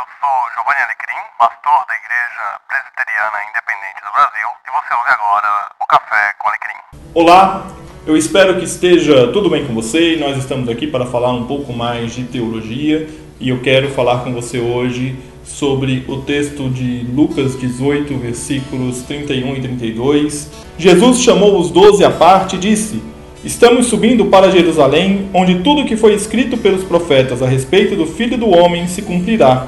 eu sou Giovanni Alecrim, pastor da Igreja Presbiteriana Independente do Brasil, e você ouve agora o Café com Alecrim. Olá, eu espero que esteja tudo bem com você nós estamos aqui para falar um pouco mais de teologia e eu quero falar com você hoje sobre o texto de Lucas 18, versículos 31 e 32. Jesus chamou os doze à parte e disse: Estamos subindo para Jerusalém, onde tudo o que foi escrito pelos profetas a respeito do Filho do Homem se cumprirá.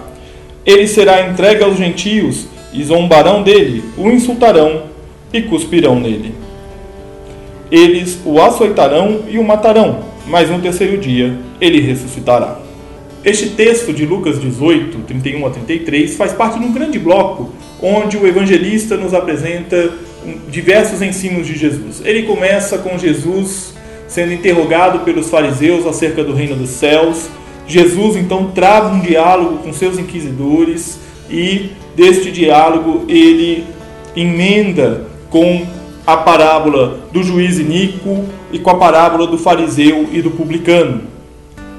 Ele será entregue aos gentios, e zombarão dele, o insultarão e cuspirão nele. Eles o açoitarão e o matarão, mas no terceiro dia ele ressuscitará. Este texto de Lucas 18, 31 a 33, faz parte de um grande bloco onde o evangelista nos apresenta diversos ensinos de Jesus. Ele começa com Jesus sendo interrogado pelos fariseus acerca do reino dos céus. Jesus então trava um diálogo com seus inquisidores e deste diálogo ele emenda com a parábola do juiz iníquo e com a parábola do fariseu e do publicano.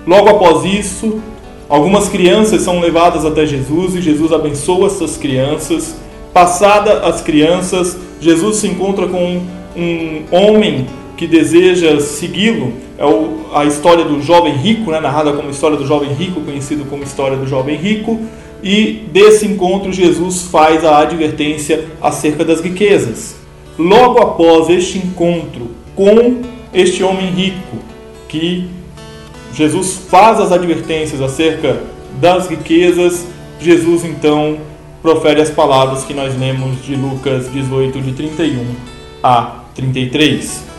Logo após isso, algumas crianças são levadas até Jesus e Jesus abençoa essas crianças. Passada as crianças, Jesus se encontra com um homem que deseja segui-lo. É a história do jovem rico, né, narrada como história do jovem rico, conhecido como história do jovem rico. E desse encontro, Jesus faz a advertência acerca das riquezas. Logo após este encontro com este homem rico, que Jesus faz as advertências acerca das riquezas, Jesus então profere as palavras que nós lemos de Lucas 18, de 31 a 33.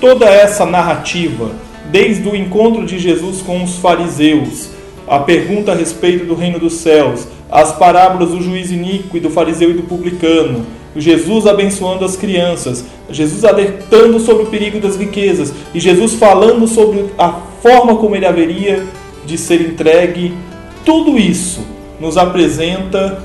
Toda essa narrativa, desde o encontro de Jesus com os fariseus, a pergunta a respeito do reino dos céus, as parábolas do juiz iníquo e do fariseu e do publicano, Jesus abençoando as crianças, Jesus alertando sobre o perigo das riquezas e Jesus falando sobre a forma como ele haveria de ser entregue, tudo isso nos apresenta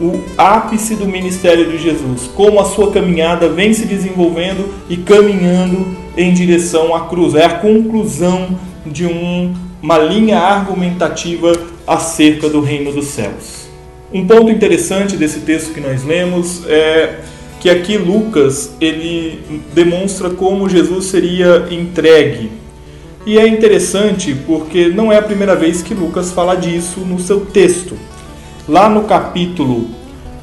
o ápice do ministério de Jesus, como a sua caminhada vem se desenvolvendo e caminhando em direção à cruz. É a conclusão de um, uma linha argumentativa acerca do reino dos céus. Um ponto interessante desse texto que nós lemos é que aqui Lucas ele demonstra como Jesus seria entregue. E é interessante porque não é a primeira vez que Lucas fala disso no seu texto lá no capítulo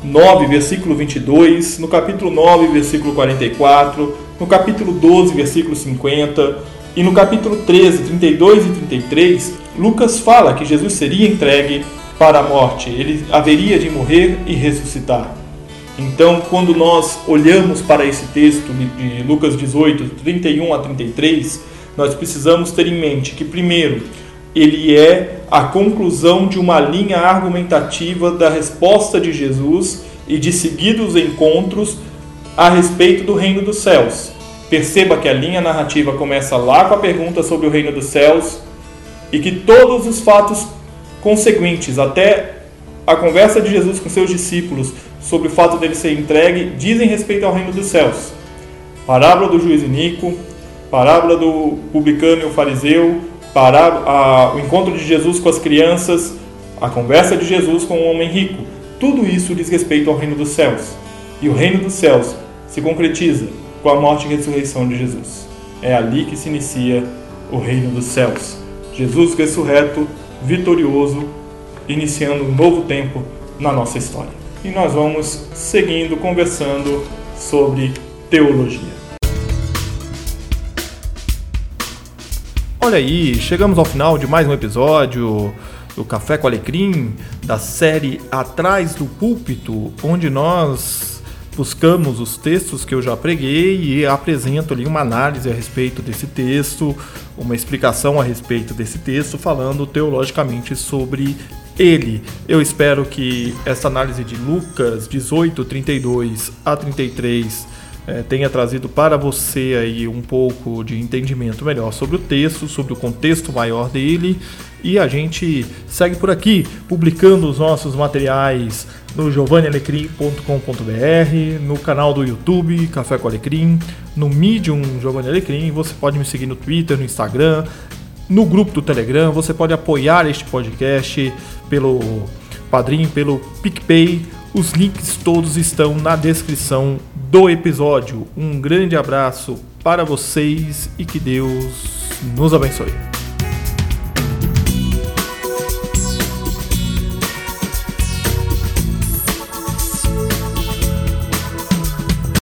9, versículo 22, no capítulo 9, versículo 44, no capítulo 12, versículo 50 e no capítulo 13, 32 e 33, Lucas fala que Jesus seria entregue para a morte, ele haveria de morrer e ressuscitar. Então, quando nós olhamos para esse texto de Lucas 18, 31 a 33, nós precisamos ter em mente que, primeiro, ele é a conclusão de uma linha argumentativa da resposta de Jesus e de seguidos encontros a respeito do reino dos céus. Perceba que a linha narrativa começa lá com a pergunta sobre o reino dos céus e que todos os fatos consequentes, até a conversa de Jesus com seus discípulos sobre o fato dele ser entregue, dizem respeito ao reino dos céus. Parábola do juiz iníquo, parábola do publicano e o fariseu, para a, o encontro de Jesus com as crianças, a conversa de Jesus com o homem rico. Tudo isso diz respeito ao reino dos céus. E o reino dos céus se concretiza com a morte e ressurreição de Jesus. É ali que se inicia o reino dos céus. Jesus ressurreto, vitorioso, iniciando um novo tempo na nossa história. E nós vamos seguindo conversando sobre teologia. Olha aí, chegamos ao final de mais um episódio do Café com Alecrim, da série Atrás do Púlpito, onde nós buscamos os textos que eu já preguei e apresento ali uma análise a respeito desse texto, uma explicação a respeito desse texto, falando teologicamente sobre ele. Eu espero que essa análise de Lucas 18, 32 a 33 é, tenha trazido para você aí um pouco de entendimento melhor sobre o texto, sobre o contexto maior dele. E a gente segue por aqui, publicando os nossos materiais no giovannialecrim.com.br, no canal do YouTube Café com Alecrim, no Medium Giovanni Alecrim. Você pode me seguir no Twitter, no Instagram, no grupo do Telegram. Você pode apoiar este podcast pelo Padrim, pelo PicPay. Os links todos estão na descrição do episódio. Um grande abraço para vocês e que Deus nos abençoe.